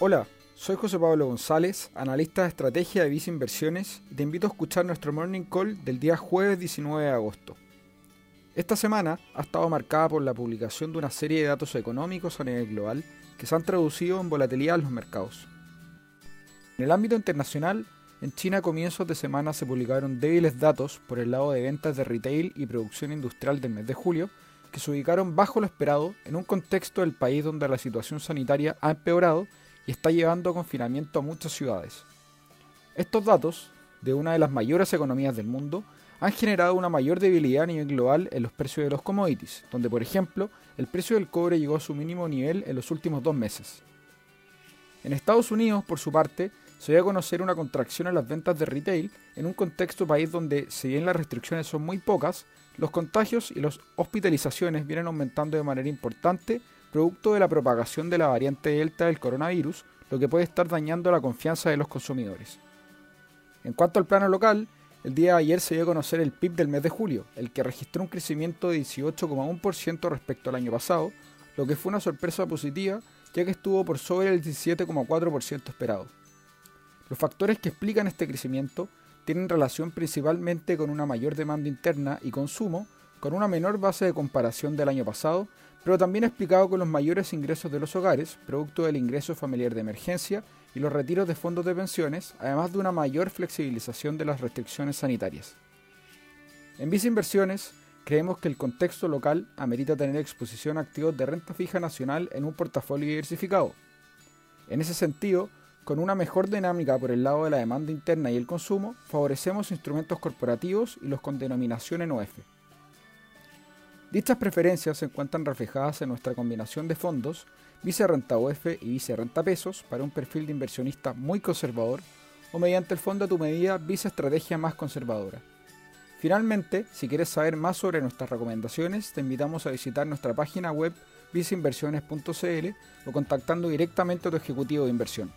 Hola, soy José Pablo González, analista de estrategia de Visa Inversiones y te invito a escuchar nuestro morning call del día jueves 19 de agosto. Esta semana ha estado marcada por la publicación de una serie de datos económicos a nivel global que se han traducido en volatilidad en los mercados. En el ámbito internacional, en China a comienzos de semana se publicaron débiles datos por el lado de ventas de retail y producción industrial del mes de julio, que se ubicaron bajo lo esperado en un contexto del país donde la situación sanitaria ha empeorado y está llevando a confinamiento a muchas ciudades. Estos datos, de una de las mayores economías del mundo, han generado una mayor debilidad a nivel global en los precios de los commodities, donde por ejemplo el precio del cobre llegó a su mínimo nivel en los últimos dos meses. En Estados Unidos, por su parte, se dio a conocer una contracción en las ventas de retail en un contexto país donde, si bien las restricciones son muy pocas, los contagios y las hospitalizaciones vienen aumentando de manera importante producto de la propagación de la variante Delta del coronavirus, lo que puede estar dañando la confianza de los consumidores. En cuanto al plano local, el día de ayer se dio a conocer el PIB del mes de julio, el que registró un crecimiento de 18,1% respecto al año pasado, lo que fue una sorpresa positiva ya que estuvo por sobre el 17,4% esperado. Los factores que explican este crecimiento tienen relación principalmente con una mayor demanda interna y consumo, con una menor base de comparación del año pasado, pero también explicado con los mayores ingresos de los hogares, producto del ingreso familiar de emergencia y los retiros de fondos de pensiones, además de una mayor flexibilización de las restricciones sanitarias. En Visa Inversiones, creemos que el contexto local amerita tener exposición a activos de renta fija nacional en un portafolio diversificado. En ese sentido, con una mejor dinámica por el lado de la demanda interna y el consumo, favorecemos instrumentos corporativos y los con denominación en OF. Dichas preferencias se encuentran reflejadas en nuestra combinación de fondos Vice Renta OF y Vice Renta Pesos para un perfil de inversionista muy conservador o mediante el fondo a tu medida Vice Estrategia más conservadora. Finalmente, si quieres saber más sobre nuestras recomendaciones, te invitamos a visitar nuestra página web viceinversiones.cl o contactando directamente a tu ejecutivo de inversión.